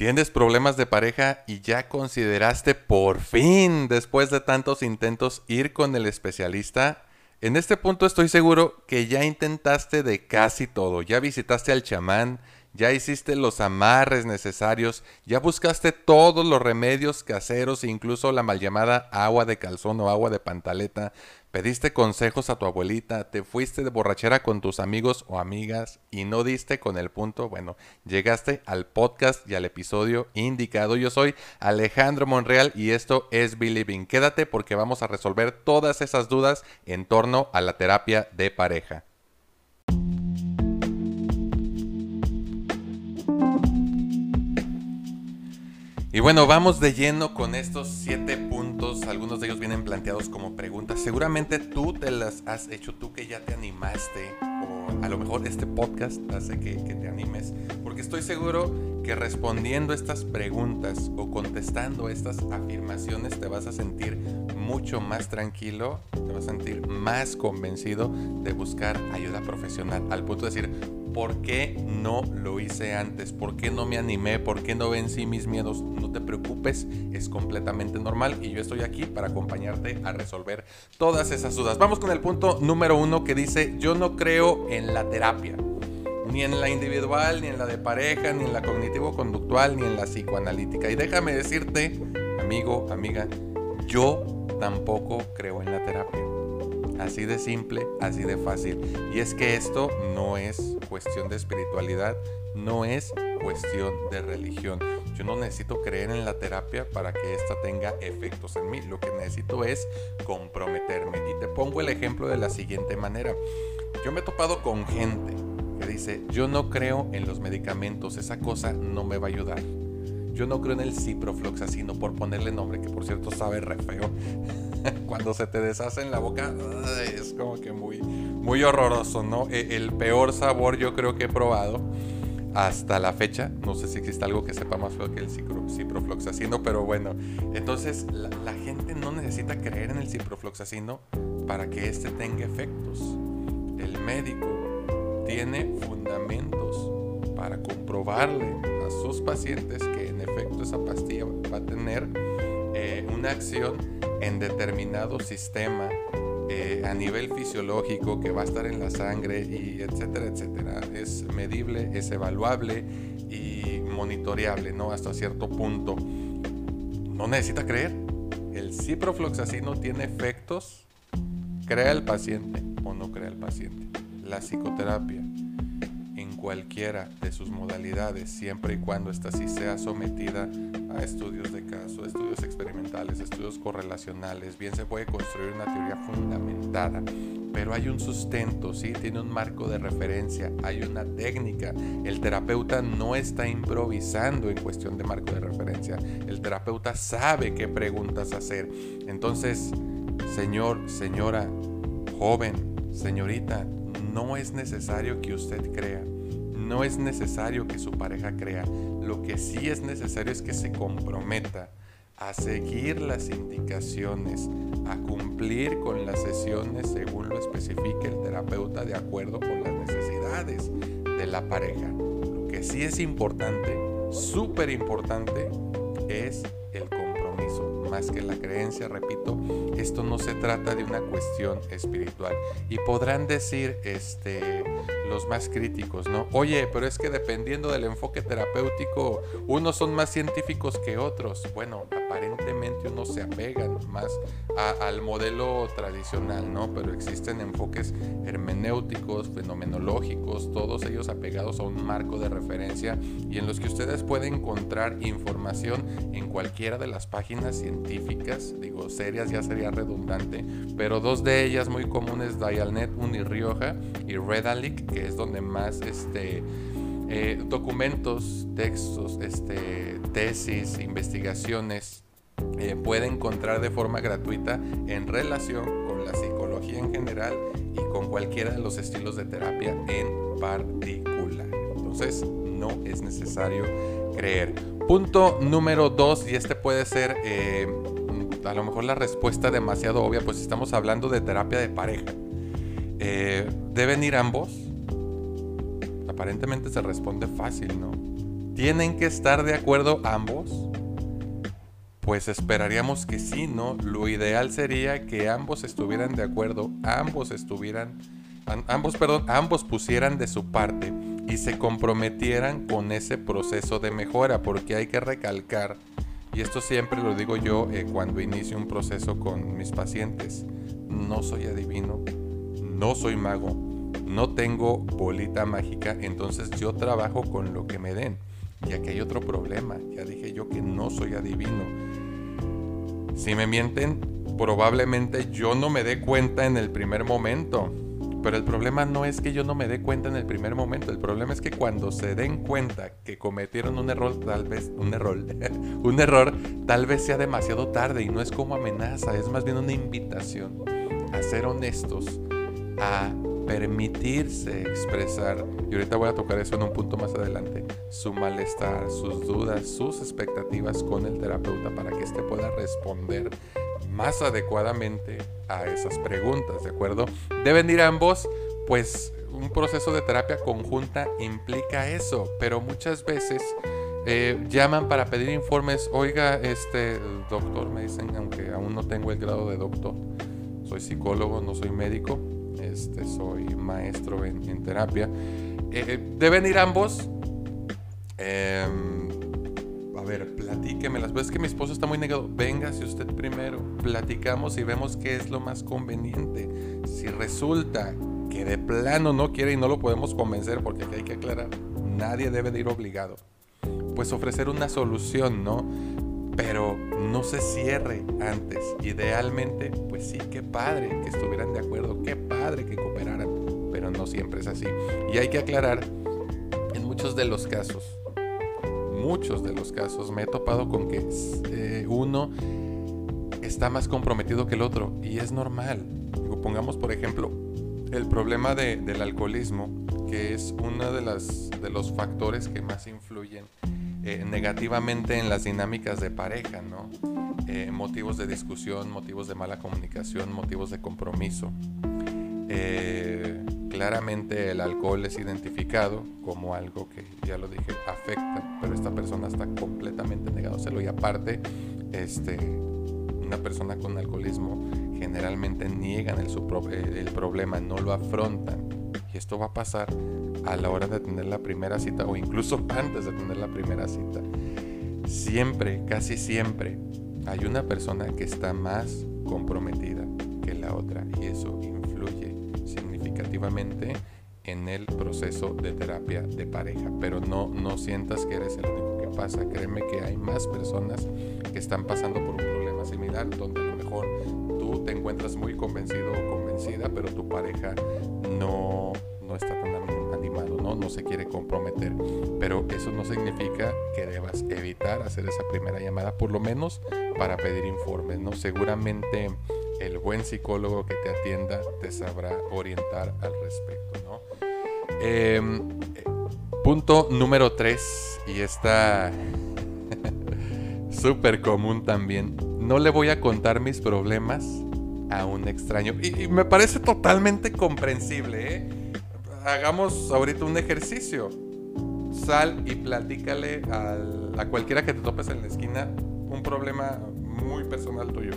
¿Tienes problemas de pareja y ya consideraste por fin, después de tantos intentos, ir con el especialista? En este punto estoy seguro que ya intentaste de casi todo. Ya visitaste al chamán, ya hiciste los amarres necesarios, ya buscaste todos los remedios caseros, incluso la mal llamada agua de calzón o agua de pantaleta, pediste consejos a tu abuelita, te fuiste de borrachera con tus amigos o amigas y no diste con el punto, bueno, llegaste al podcast y al episodio indicado. Yo soy Alejandro Monreal y esto es Believing. Quédate porque vamos a resolver todas esas dudas en torno a la terapia de pareja. Y bueno, vamos de lleno con estos siete puntos. Algunos de ellos vienen planteados como preguntas. Seguramente tú te las has hecho, tú que ya te animaste. O a lo mejor este podcast hace que, te animes. Porque estoy seguro que respondiendo estas preguntas o contestando estas afirmaciones te vas a sentir mucho más tranquilo, te vas a sentir más convencido de buscar ayuda profesional. Al punto de decir, ¿Por qué no lo hice antes? ¿Por qué no me animé? ¿Por qué no vencí mis miedos? No te preocupes, es completamente normal y yo estoy aquí para acompañarte a resolver todas esas dudas. Vamos con el punto número uno que dice, yo no creo en la terapia. Ni en la individual, ni en la de pareja, ni en la cognitivo-conductual, ni en la psicoanalítica. Y déjame decirte, amigo, amiga, yo tampoco creo en la terapia. Así de simple, así de fácil. Y es que esto no es cuestión de espiritualidad, no es cuestión de religión. Yo no necesito creer en la terapia para que ésta tenga efectos en mí. Lo que necesito es comprometerme. Y te pongo el ejemplo de la siguiente manera. Yo me he topado con gente que dice, yo no creo en los medicamentos, esa cosa no me va a ayudar. Yo no creo en el ciprofloxacino, por ponerle nombre, que por cierto sabe re feo. Cuando se te deshace en la boca, es como que muy, muy horroroso, ¿no? E, el peor sabor yo creo que he probado hasta la fecha. No sé si existe algo que sepa más feo que el ciprofloxacino, pero bueno. Entonces, la, la gente no necesita creer en el ciprofloxacino para que éste tenga efectos. El médico tiene fundamentos para comprobarle a sus pacientes que en efecto esa pastilla va a tener eh, una acción en determinado sistema eh, a nivel fisiológico que va a estar en la sangre y etcétera, etcétera. Es medible, es evaluable y monitoreable, ¿no? Hasta cierto punto. No necesita creer. El ciprofloxacino tiene efectos, crea el paciente o no crea el paciente. La psicoterapia cualquiera de sus modalidades, siempre y cuando ésta sí sea sometida a estudios de caso, estudios experimentales, estudios correlacionales. Bien se puede construir una teoría fundamentada, pero hay un sustento, ¿sí? tiene un marco de referencia, hay una técnica. El terapeuta no está improvisando en cuestión de marco de referencia. El terapeuta sabe qué preguntas hacer. Entonces, señor, señora, joven, señorita, no es necesario que usted crea no es necesario que su pareja crea. Lo que sí es necesario es que se comprometa a seguir las indicaciones, a cumplir con las sesiones según lo especifique el terapeuta de acuerdo con las necesidades de la pareja. Lo que sí es importante, súper importante, es el compromiso, más que la creencia, repito, esto no se trata de una cuestión espiritual. Y podrán decir, este, los más críticos, ¿no? Oye, pero es que dependiendo del enfoque terapéutico, unos son más científicos que otros. Bueno, aparentemente unos se apegan más al modelo tradicional, ¿no? Pero existen enfoques hermenéuticos, fenomenológicos, todos ellos apegados a un marco de referencia y en los que ustedes pueden encontrar información en cualquiera de las páginas científicas, digo, serias ya sería redundante, pero dos de ellas muy comunes, Dialnet Unirioja y Redalic, que es donde más este, eh, documentos, textos, este, tesis, investigaciones eh, puede encontrar de forma gratuita en relación con la psicología en general y con cualquiera de los estilos de terapia en particular. Entonces, no es necesario creer. Punto número dos, y este puede ser eh, a lo mejor la respuesta demasiado obvia, pues estamos hablando de terapia de pareja. ¿Deben ir ambos? aparentemente se responde fácil, ¿no? ¿Tienen que estar de acuerdo ambos? Pues esperaríamos que sí, ¿no? Lo ideal sería que ambos estuvieran de acuerdo, ambos estuvieran, ambos, perdón, ambos pusieran de su parte y se comprometieran con ese proceso de mejora, porque hay que recalcar, y esto siempre lo digo yo eh, cuando inicio un proceso con mis pacientes, no soy adivino, no soy mago, no tengo bolita mágica, entonces yo trabajo con lo que me den. Y aquí hay otro problema, ya dije yo que no soy adivino. Si me mienten, probablemente yo no me dé cuenta en el primer momento. Pero el problema no es que yo no me dé cuenta en el primer momento, el problema es que cuando se den cuenta que cometieron un error, tal vez un error, un error, tal vez sea demasiado tarde y no es como amenaza, es más bien una invitación a ser honestos, a permitirse expresar, y ahorita voy a tocar eso en un punto más adelante, su malestar, sus dudas, sus expectativas con el terapeuta para que éste pueda responder más adecuadamente a esas preguntas, ¿de acuerdo? Deben ir ambos, pues un proceso de terapia conjunta implica eso, pero muchas veces eh, llaman para pedir informes, oiga, este doctor, me dicen, aunque aún no tengo el grado de doctor, soy psicólogo, no soy médico, este, soy maestro en, terapia. Eh, deben ir ambos. Em, a ver, platíqueme las veces que mi esposo está muy negado. Venga, si usted primero, platicamos y vemos qué es lo más conveniente. Si resulta que de plano no quiere y no lo podemos convencer, porque hay que aclarar, nadie debe de ir obligado. Pues ofrecer una solución, ¿no? Pero no se cierre antes. Idealmente, pues sí, qué padre que estuvieran de acuerdo, qué padre que cooperaran, pero no siempre es así. Y hay que aclarar, en muchos de los casos, muchos de los casos me he topado con que eh, uno está más comprometido que el otro y es normal. Pongamos por ejemplo el problema del alcoholismo, que es uno de, las, de los factores que más influyen eh, negativamente en las dinámicas de pareja. Eh, motivos de discusión, motivos de mala comunicación, motivos de compromiso. Claramente el alcohol es identificado como algo que, ya lo dije, afecta, pero esta persona está completamente negándoselo y aparte, este, una persona con alcoholismo generalmente niegan el, el problema, no lo afrontan. Y esto va a pasar a la hora de tener la primera cita o incluso antes de tener la primera cita. Siempre, casi siempre, hay una persona que está más comprometida que la otra y eso influye en el proceso de terapia de pareja. Pero no, no sientas que eres el único que pasa. Créeme que hay más personas que están pasando por un problema similar, donde a lo mejor tú te encuentras muy convencido o convencida, pero tu pareja no, no está tan animado, ¿no? no se quiere comprometer. Pero eso no significa que debas evitar hacer esa primera llamada, por lo menos para pedir informes. ¿no? Seguramente el buen psicólogo que te atienda te sabrá orientar al respecto, ¿no? Em, punto número 3, y está súper común también. No le voy a contar mis problemas a un extraño. Y, me parece totalmente comprensible. ¿eh? Hagamos ahorita un ejercicio. Sal y platícale a cualquiera que te topes en la esquina un problema muy personal tuyo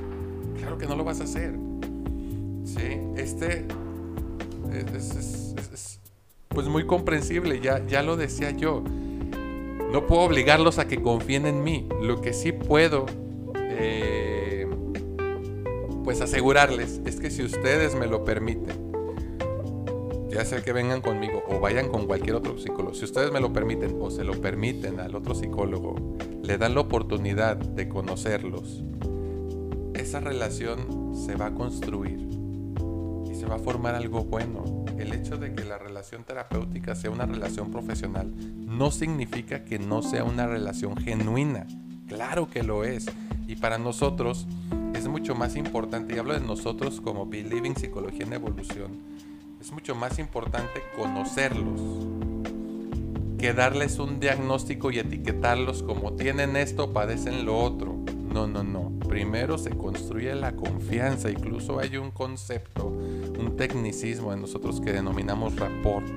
Claro que no lo vas a hacer. Sí, este es, pues muy comprensible, ya, ya lo decía yo. No puedo obligarlos a que confíen en mí. Lo que sí puedo, eh, pues asegurarles, es que si ustedes me lo permiten, ya sea que vengan conmigo o vayan con cualquier otro psicólogo, si ustedes me lo permiten o se lo permiten al otro psicólogo, le dan la oportunidad de conocerlos, esa relación se va a construir y se va a formar algo bueno. El hecho de que la relación terapéutica sea una relación profesional no significa que no sea una relación genuina. Claro que lo es. Y para nosotros es mucho más importante, y hablo de nosotros como Believing Psicología en Evolución, es mucho más importante conocerlos que darles un diagnóstico y etiquetarlos como tienen esto, padecen lo otro. No, no, no. Primero se construye la confianza. Incluso hay un concepto, un tecnicismo en nosotros que denominamos rapport.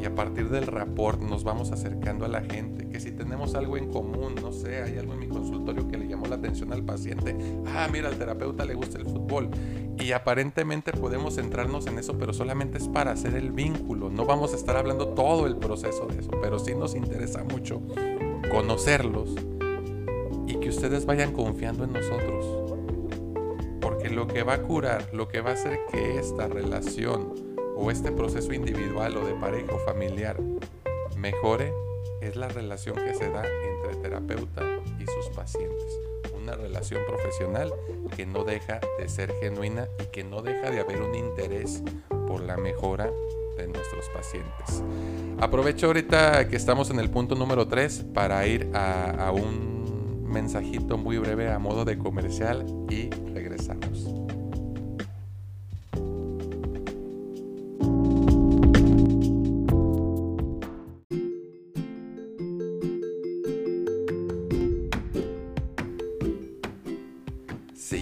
Y a partir del rapport nos vamos acercando a la gente, que si tenemos algo en común, no sé, hay algo en mi consultorio que le llamó la atención al paciente, ah, mira, al terapeuta le gusta el fútbol. Y aparentemente podemos centrarnos en eso, pero solamente es para hacer el vínculo. No vamos a estar hablando todo el proceso de eso, pero sí nos interesa mucho conocerlos y que ustedes vayan confiando en nosotros. Porque lo que va a curar, lo que va a hacer que esta relación o este proceso individual o de pareja o familiar mejore es la relación que se da entre terapeuta y sus pacientes. Una relación profesional que no deja de ser genuina y que no deja de haber un interés por la mejora de nuestros pacientes. Aprovecho ahorita que estamos en el punto número 3 para ir a, a un mensajito muy breve a modo de comercial y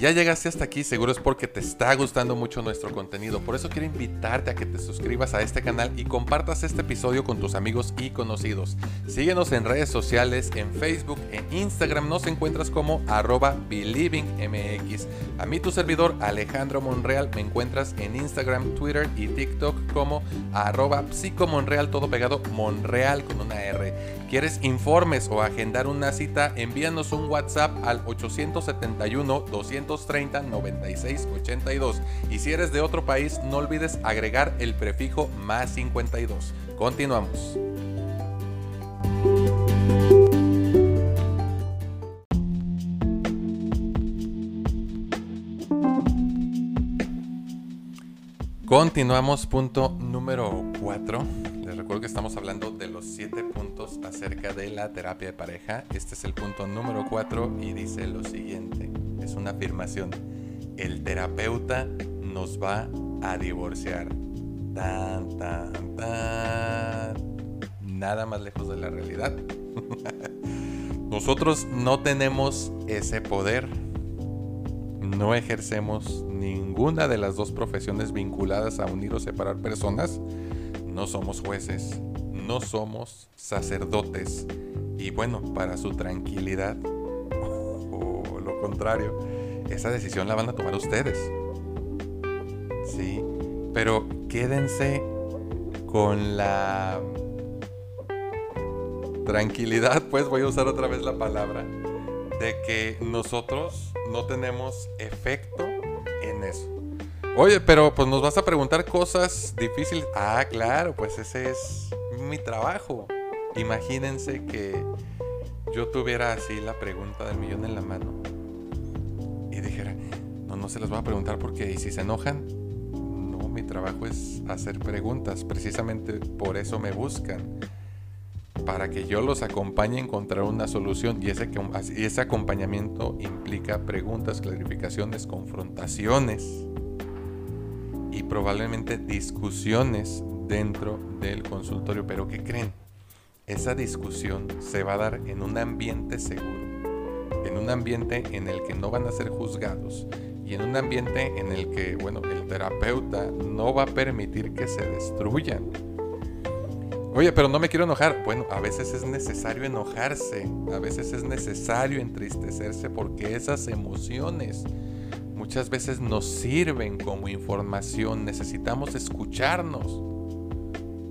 ya llegaste hasta aquí, seguro es porque te está gustando mucho nuestro contenido. Por eso quiero invitarte a que te suscribas a este canal y compartas este episodio con tus amigos y conocidos. Síguenos en redes sociales, en Facebook, en Instagram nos encuentras como arroba believingmx. A mí tu servidor Alejandro Monreal me encuentras en Instagram, Twitter y TikTok como arroba psicomonreal, todo pegado Monreal con una R. ¿Quieres informes o agendar una cita? Envíanos un WhatsApp al 871 230 96 82. Y si eres de otro país, no olvides agregar el prefijo más 52. Continuamos. Continuamos punto número 4. Les recuerdo que estamos hablando de los 7 puntos acerca de la terapia de pareja. Este es el punto número 4 y dice lo siguiente. Es una afirmación. El terapeuta nos va a divorciar. Tan, tan, tan. Nada más lejos de la realidad. Nosotros no tenemos ese poder. No ejercemos ninguna de las dos profesiones vinculadas a unir o separar personas, no somos jueces, no somos sacerdotes. Y bueno, para su tranquilidad, o, lo contrario, esa decisión la van a tomar ustedes. Sí, pero quédense con la tranquilidad, pues voy a usar otra vez la palabra, de que nosotros no tenemos efecto eso. Oye, pero pues nos vas a preguntar cosas difíciles. Ah, claro, pues ese es mi trabajo. Imagínense que yo tuviera así la pregunta del millón en la mano y dijera, no, no se las voy a preguntar porque y si se enojan, no, mi trabajo es hacer preguntas. Precisamente por eso me buscan para que yo los acompañe a encontrar una solución y ese, ese acompañamiento implica preguntas, clarificaciones, confrontaciones y probablemente discusiones dentro del consultorio. Pero ¿qué creen? Esa discusión se va a dar en un ambiente seguro, en un ambiente en el que no van a ser juzgados y en un ambiente en el que, bueno, el terapeuta no va a permitir que se destruyan Oye, pero no me quiero enojar. Bueno, a veces es necesario enojarse, a veces es necesario entristecerse porque esas emociones muchas veces nos sirven como información. Necesitamos escucharnos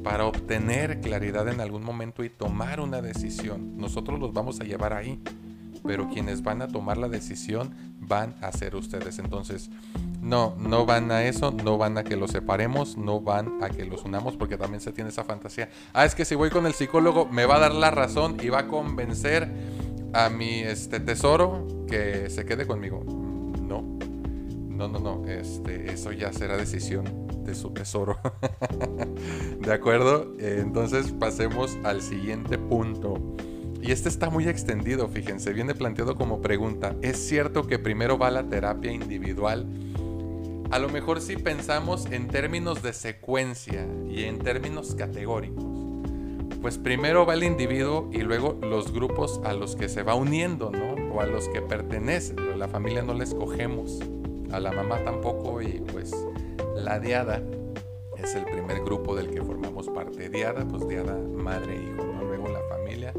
para obtener claridad en algún momento y tomar una decisión. Nosotros los vamos a llevar ahí, pero quienes van a tomar la decisión van a ser ustedes. Entonces, no, no van a eso, no van a que los separemos, no van a que los unamos, porque también se tiene esa fantasía. Ah, es que si voy con el psicólogo me va a dar la razón y va a convencer a mi este, tesoro que se quede conmigo. No, no, no, no, este, eso ya será decisión de su tesoro. ¿De acuerdo? Entonces pasemos al siguiente punto. Y este está muy extendido, fíjense, viene planteado como pregunta. ¿Es cierto que primero va la terapia individual? a lo mejor si pensamos en términos de secuencia y en términos categóricos, pues primero va el individuo y luego los grupos a los que se va uniendo, ¿no? O a los que pertenece. La familia no la escogemos, a la mamá tampoco y pues la diada es el primer grupo del que formamos parte. Diada, pues Diada, madre, hijo, ¿no? Luego la familia,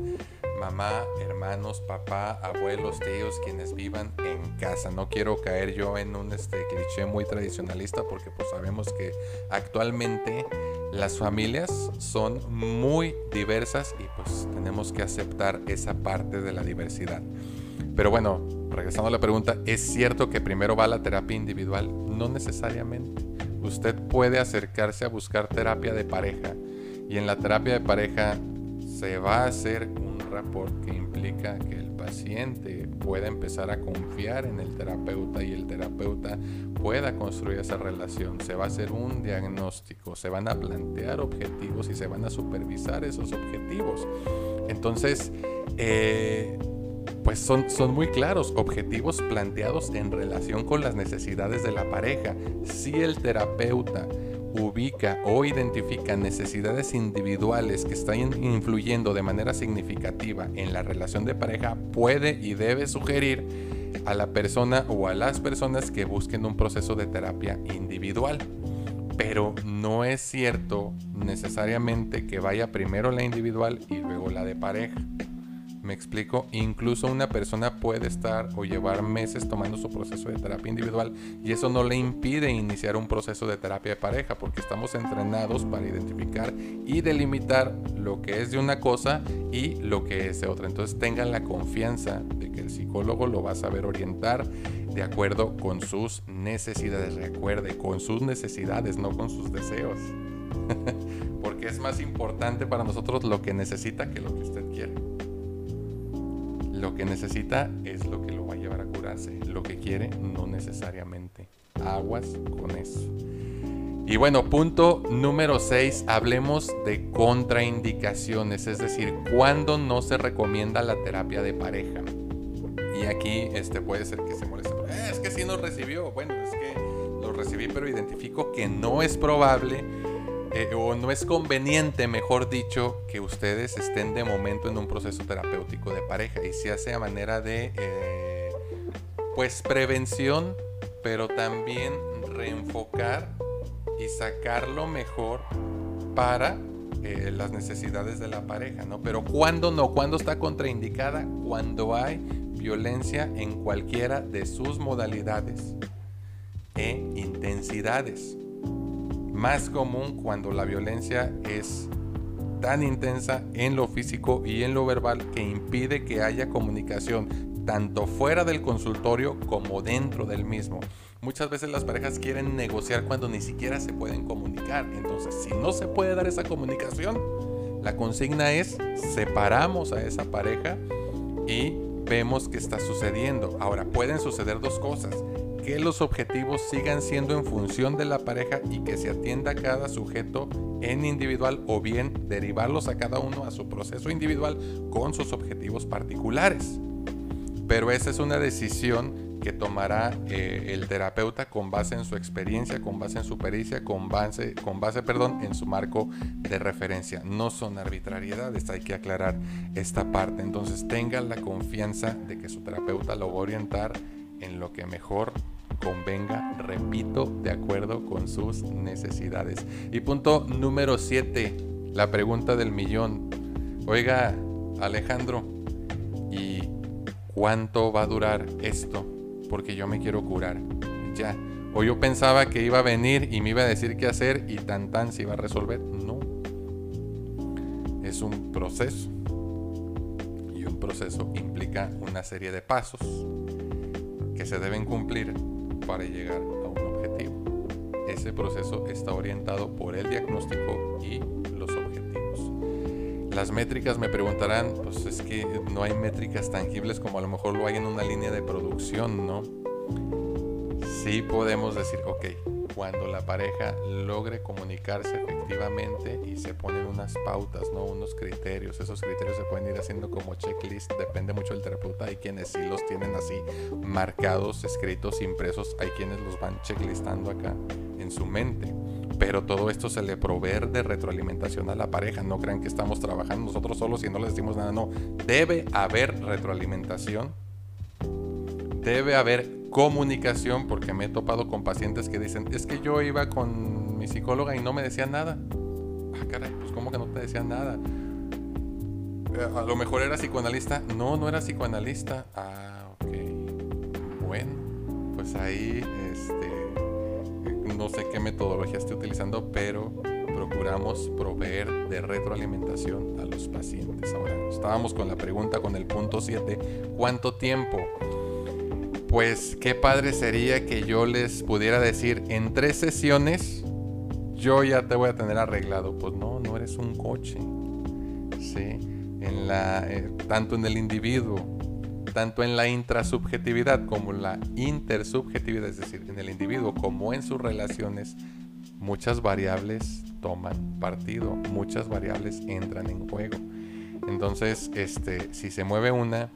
mamá, hermanos, papá, abuelos, tíos, quienes vivan en casa. No quiero caer yo en un este, cliché muy tradicionalista porque pues sabemos que actualmente las familias son muy diversas y pues tenemos que aceptar esa parte de la diversidad. Pero bueno, regresando a la pregunta, ¿es cierto que primero va la terapia individual? No necesariamente. Usted puede acercarse a buscar terapia de pareja y en la terapia de pareja se va a hacer un rapport que implica que el paciente pueda empezar a confiar en el terapeuta y el terapeuta pueda construir esa relación. Se va a hacer un diagnóstico, se van a plantear objetivos y se van a supervisar esos objetivos. Entonces, eh, pues son, son muy claros, objetivos planteados en relación con las necesidades de la pareja. Si el terapeuta ubica o identifica necesidades individuales que están influyendo de manera significativa en la relación de pareja, puede y debe sugerir a la persona o a las personas que busquen un proceso de terapia individual. Pero no es cierto necesariamente que vaya primero la individual y luego la de pareja. Me explico, incluso una persona puede estar o llevar meses tomando su proceso de terapia individual y eso no le impide iniciar un proceso de terapia de pareja porque estamos entrenados para identificar y delimitar lo que es de una cosa y lo que es de otra. Entonces tengan la confianza de que el psicólogo lo va a saber orientar de acuerdo con sus necesidades. Recuerde, con sus necesidades, no con sus deseos. porque es más importante para nosotros lo que necesita que lo que usted quiere. Lo que necesita es lo que lo va a llevar a curarse. Lo que quiere no necesariamente. Aguas con eso. Y bueno, punto número 6, hablemos de contraindicaciones, es decir, cuándo no se recomienda la terapia de pareja. Y aquí este, puede ser que se moleste. Eh, es que si no recibió, bueno, es que lo recibí, pero identifico que no es probable eh, o no es conveniente, mejor dicho, que ustedes estén de momento en un proceso terapéutico de pareja y se hace a manera de, eh, pues, prevención, pero también reenfocar y sacar lo mejor para eh, las necesidades de la pareja, ¿no? Pero ¿cuándo no? ¿Cuándo está contraindicada? Cuando hay violencia en cualquiera de sus modalidades e intensidades más común cuando la violencia es tan intensa en lo físico y en lo verbal que impide que haya comunicación tanto fuera del consultorio como dentro del mismo. Muchas veces las parejas quieren negociar cuando ni siquiera se pueden comunicar. Entonces, si no se puede dar esa comunicación, la consigna es separamos a esa pareja y vemos qué está sucediendo. Ahora, pueden suceder dos cosas que los objetivos sigan siendo en función de la pareja y que se atienda a cada sujeto en individual o bien derivarlos a cada uno a su proceso individual con sus objetivos particulares. Pero esa es una decisión que tomará eh, el terapeuta con base en su experiencia, con base en su pericia, con base, con base perdón, en su marco de referencia. No son arbitrariedades, hay que aclarar esta parte. Entonces tengan la confianza de que su terapeuta lo va a orientar en lo que mejor convenga, repito, de acuerdo con sus necesidades. Y punto número 7, la pregunta del millón. Oiga, Alejandro, ¿y cuánto va a durar esto? Porque yo me quiero curar. Ya. O yo pensaba que iba a venir y me iba a decir qué hacer y tan tan se iba a resolver. No. Es un proceso. Y un proceso implica una serie de pasos que se deben cumplir para llegar a un objetivo. Ese proceso está orientado por el diagnóstico y los objetivos. Las métricas me preguntarán, pues es que no hay métricas tangibles como a lo mejor lo hay en una línea de producción, ¿no? Sí podemos decir, ok, cuando la pareja logre comunicarse efectivamente y se ponen unas pautas, ¿no? unos criterios. Esos criterios se pueden ir haciendo como checklist, depende mucho del terapeuta. Hay quienes sí los tienen así marcados, escritos, impresos. Hay quienes los van checklistando acá en su mente. Pero todo esto se le provee de retroalimentación a la pareja. No crean que estamos trabajando nosotros solos y no les decimos nada. No, debe haber retroalimentación. Debe haber comunicación, porque me he topado con pacientes que dicen, es que yo iba con mi psicóloga y no me decía nada. Ah, caray, pues ¿cómo que no te decía nada? Eh, a lo mejor era psicoanalista. No, no era psicoanalista. Ah, ok. Bueno, pues ahí, este, no sé qué metodología estoy utilizando, pero procuramos proveer de retroalimentación a los pacientes. Ahora, estábamos con la pregunta con el punto 7, ¿cuánto tiempo? Pues qué padre sería que yo les pudiera decir en tres sesiones yo ya te voy a tener arreglado. Pues no, no eres un coche. Sí, en eh, tanto en el individuo, tanto en la intrasubjetividad como la intersubjetividad, es decir, en el individuo como en sus relaciones, muchas variables toman partido, muchas variables entran en juego. Entonces, este, si se mueve una,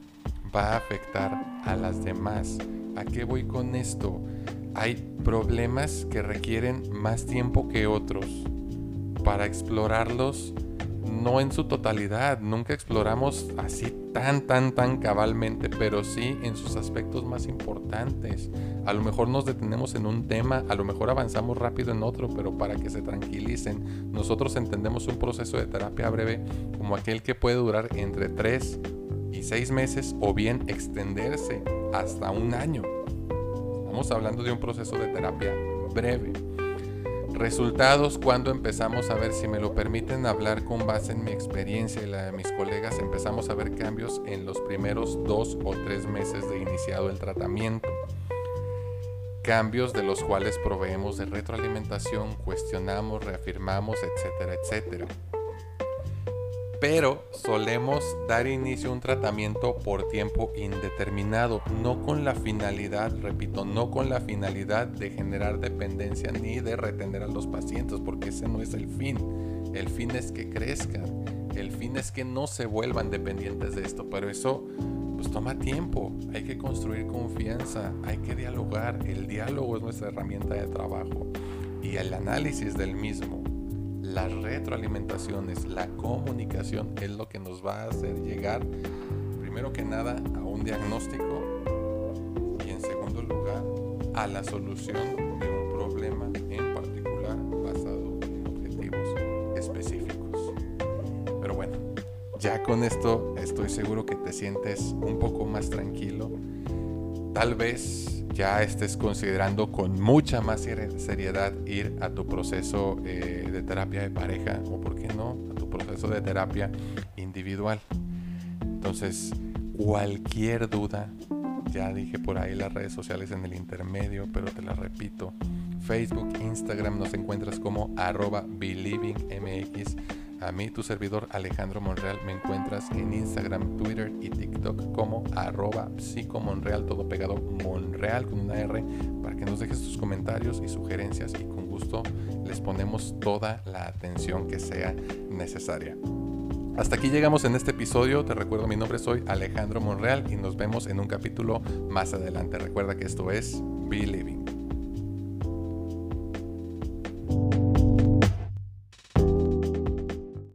va a afectar a las demás. ¿A qué voy con esto? Hay problemas que requieren más tiempo que otros para explorarlos no en su totalidad, nunca exploramos así tan, tan, tan cabalmente, pero sí en sus aspectos más importantes. A lo mejor nos detenemos en un tema, a lo mejor avanzamos rápido en otro, pero para que se tranquilicen, nosotros entendemos un proceso de terapia breve como aquel que puede durar entre 3 y 6 meses o bien extenderse hasta un año. Estamos hablando de un proceso de terapia breve. Resultados cuando empezamos a ver, si me lo permiten hablar con base en mi experiencia y la de mis colegas, empezamos a ver cambios en los primeros dos o tres meses de iniciado el tratamiento. Cambios de los cuales proveemos de retroalimentación, cuestionamos, reafirmamos, etcétera, etcétera pero solemos dar inicio a un tratamiento por tiempo indeterminado, no con la finalidad, repito, no con la finalidad de generar dependencia ni de retener a los pacientes, porque ese no es el fin. El fin es que crezcan, el fin es que no se vuelvan dependientes de esto, pero eso pues toma tiempo, hay que construir confianza, hay que dialogar, el diálogo es nuestra herramienta de trabajo y el análisis del mismo las retroalimentaciones, la comunicación es lo que nos va a hacer llegar, primero que nada, a un diagnóstico y en segundo lugar, a la solución de un problema en particular basado en objetivos específicos. Pero bueno, ya con esto estoy seguro que te sientes un poco más tranquilo. Tal vez ya estés considerando con mucha más seriedad ir a tu proceso eh, terapia de pareja o, por qué no, a tu proceso de terapia individual. Entonces, cualquier duda, ya dije por ahí las redes sociales en el intermedio, pero te las repito. Facebook, Instagram nos encuentras como arroba believingmx a mí, tu servidor Alejandro Monreal, me encuentras en Instagram, Twitter y TikTok como arroba psicomonreal, todo pegado Monreal con una R, para que nos dejes tus comentarios y sugerencias y les ponemos toda la atención que sea necesaria. Hasta aquí llegamos en este episodio. Te recuerdo mi nombre soy Alejandro Monreal y nos vemos en un capítulo más adelante. Recuerda que esto es Be Living.